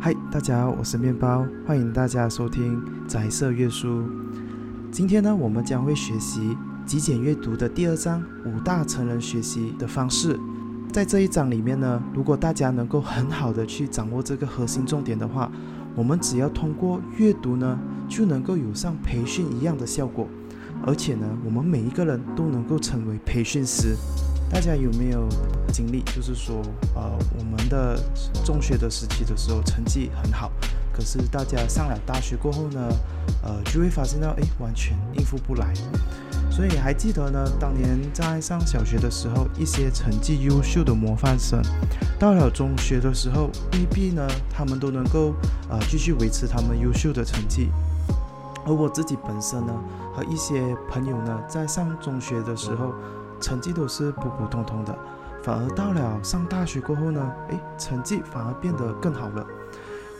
嗨，大家好，我是面包，欢迎大家收听宅色阅书。今天呢，我们将会学习极简阅读的第二章五大成人学习的方式。在这一章里面呢，如果大家能够很好的去掌握这个核心重点的话，我们只要通过阅读呢，就能够有像培训一样的效果。而且呢，我们每一个人都能够成为培训师。大家有没有经历？就是说，呃，我们的中学的时期的时候成绩很好，可是大家上了大学过后呢，呃，就会发现到，哎，完全应付不来。所以还记得呢，当年在上小学的时候，一些成绩优秀的模范生，到了中学的时候，未必呢，他们都能够呃继续维持他们优秀的成绩。而我自己本身呢，和一些朋友呢，在上中学的时候。成绩都是普普通通的，反而到了上大学过后呢，诶，成绩反而变得更好了。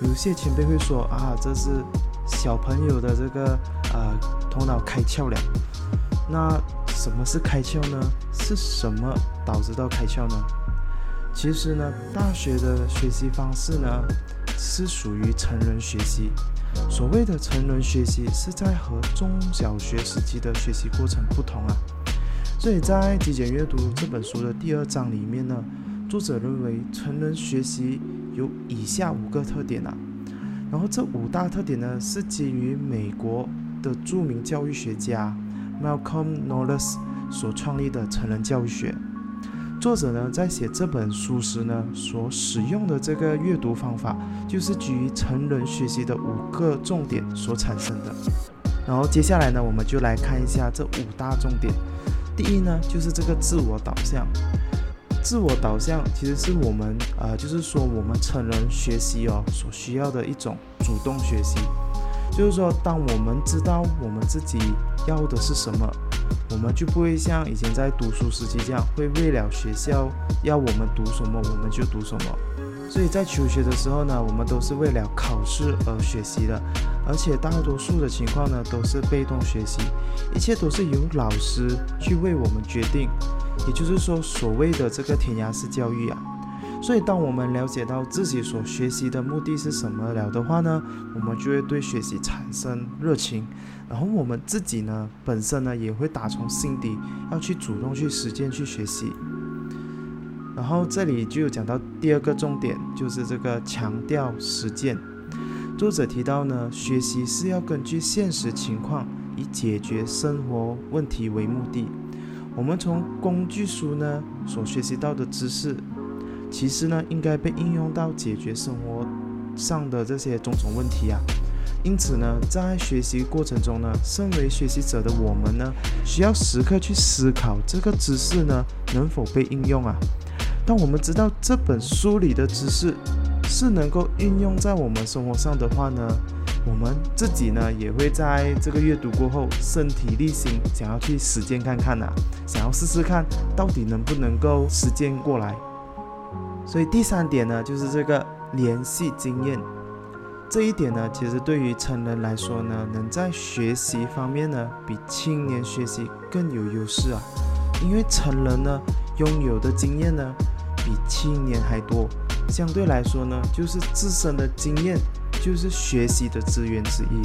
有些前辈会说啊，这是小朋友的这个呃头脑开窍了。那什么是开窍呢？是什么导致到开窍呢？其实呢，大学的学习方式呢，是属于成人学习。所谓的成人学习，是在和中小学时期的学习过程不同啊。所以在极简阅读这本书的第二章里面呢，作者认为成人学习有以下五个特点啊，然后这五大特点呢是基于美国的著名教育学家 Malcolm Knowles 所创立的成人教育学。作者呢在写这本书时呢所使用的这个阅读方法，就是基于成人学习的五个重点所产生的。然后接下来呢，我们就来看一下这五大重点。第一呢，就是这个自我导向。自我导向其实是我们呃，就是说我们成人学习哦所需要的一种主动学习。就是说，当我们知道我们自己要的是什么，我们就不会像以前在读书时期这样，会为了学校要我们读什么，我们就读什么。所以在求学的时候呢，我们都是为了考试而学习的，而且大多数的情况呢都是被动学习，一切都是由老师去为我们决定，也就是说所谓的这个填鸭式教育啊。所以当我们了解到自己所学习的目的是什么了的话呢，我们就会对学习产生热情，然后我们自己呢本身呢也会打从心底要去主动去实践去学习。然后这里就讲到第二个重点，就是这个强调实践。作者提到呢，学习是要根据现实情况，以解决生活问题为目的。我们从工具书呢所学习到的知识，其实呢应该被应用到解决生活上的这些种种问题啊。因此呢，在学习过程中呢，身为学习者的我们呢，需要时刻去思考这个知识呢能否被应用啊。当我们知道这本书里的知识是能够运用在我们生活上的话呢，我们自己呢也会在这个阅读过后身体力行，想要去实践看看呐，想要试试看到底能不能够实践过来。所以第三点呢，就是这个联系经验，这一点呢，其实对于成人来说呢，能在学习方面呢，比青年学习更有优势啊，因为成人呢拥有的经验呢。比青年还多，相对来说呢，就是自身的经验就是学习的资源之一。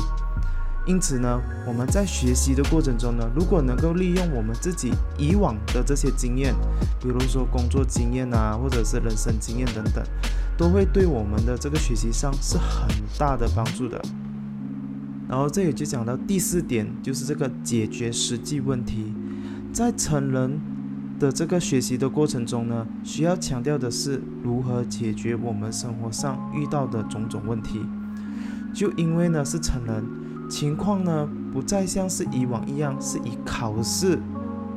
因此呢，我们在学习的过程中呢，如果能够利用我们自己以往的这些经验，比如说工作经验啊，或者是人生经验等等，都会对我们的这个学习上是很大的帮助的。然后这里就讲到第四点，就是这个解决实际问题，在成人。的这个学习的过程中呢，需要强调的是如何解决我们生活上遇到的种种问题。就因为呢是成人，情况呢不再像是以往一样是以考试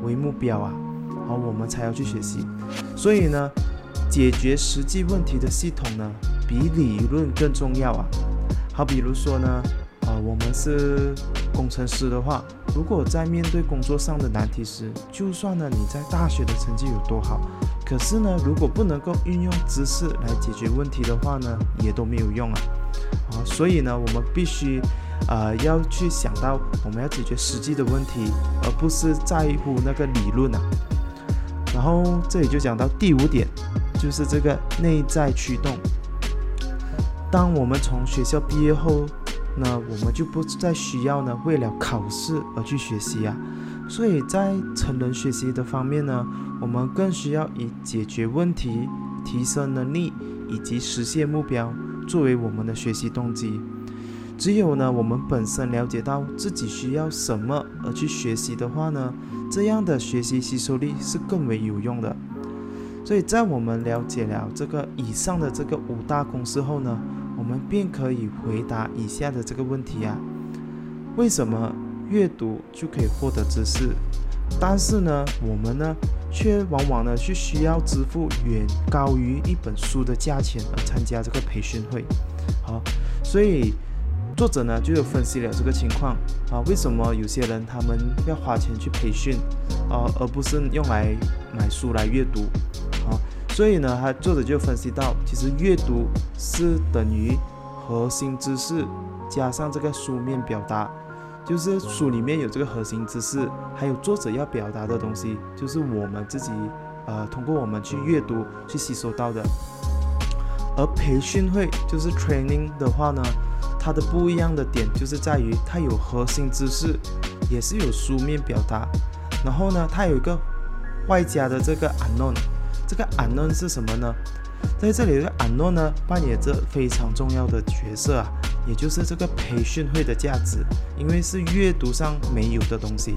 为目标啊，好我们才要去学习。所以呢，解决实际问题的系统呢，比理论更重要啊。好，比如说呢。是工程师的话，如果在面对工作上的难题时，就算呢你在大学的成绩有多好，可是呢如果不能够运用知识来解决问题的话呢，也都没有用啊。啊，所以呢我们必须呃要去想到我们要解决实际的问题，而不是在乎那个理论啊。然后这里就讲到第五点，就是这个内在驱动。当我们从学校毕业后，那我们就不再需要呢为了考试而去学习啊。所以在成人学习的方面呢，我们更需要以解决问题、提升能力以及实现目标作为我们的学习动机。只有呢，我们本身了解到自己需要什么而去学习的话呢，这样的学习吸收力是更为有用的。所以在我们了解了这个以上的这个五大公式后呢，我们便可以回答以下的这个问题啊：为什么阅读就可以获得知识，但是呢，我们呢却往往呢去需要支付远高于一本书的价钱而参加这个培训会？好，所以。作者呢就有分析了这个情况啊，为什么有些人他们要花钱去培训啊，而不是用来买书来阅读啊？所以呢，他作者就分析到，其实阅读是等于核心知识加上这个书面表达，就是书里面有这个核心知识，还有作者要表达的东西，就是我们自己呃通过我们去阅读去吸收到的。而培训会就是 training 的话呢？它的不一样的点就是在于它有核心知识，也是有书面表达。然后呢，它有一个外加的这个 unknown，这个 unknown 是什么呢？在这里这个 unknown 呢，扮演着非常重要的角色啊，也就是这个培训会的价值，因为是阅读上没有的东西。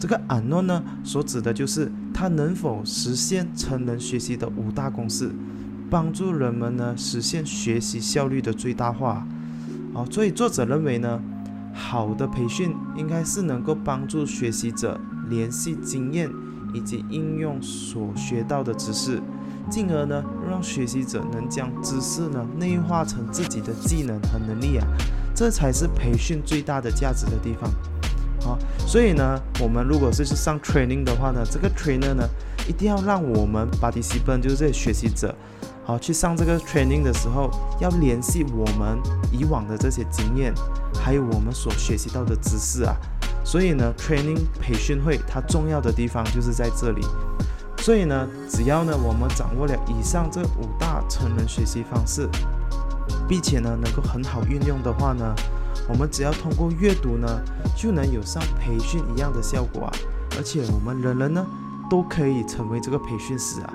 这个 unknown 呢，所指的就是它能否实现成人学习的五大公式，帮助人们呢实现学习效率的最大化。哦，所以作者认为呢，好的培训应该是能够帮助学习者联系经验以及应用所学到的知识，进而呢让学习者能将知识呢内化成自己的技能和能力啊，这才是培训最大的价值的地方。好，所以呢，我们如果是去上 training 的话呢，这个 trainer 呢一定要让我们 participant 就是这些学习者。好，去上这个 training 的时候，要联系我们以往的这些经验，还有我们所学习到的知识啊。所以呢，training 培训会它重要的地方就是在这里。所以呢，只要呢我们掌握了以上这五大成人学习方式，并且呢能够很好运用的话呢，我们只要通过阅读呢，就能有像培训一样的效果啊。而且我们人人呢都可以成为这个培训师啊。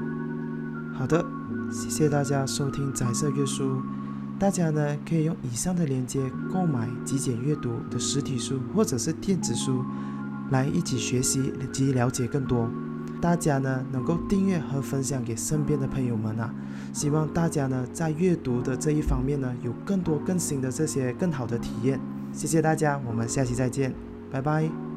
好的。谢谢大家收听彩色阅书，大家呢可以用以上的链接购买极简阅读的实体书或者是电子书，来一起学习及了解更多。大家呢能够订阅和分享给身边的朋友们啊，希望大家呢在阅读的这一方面呢有更多更新的这些更好的体验。谢谢大家，我们下期再见，拜拜。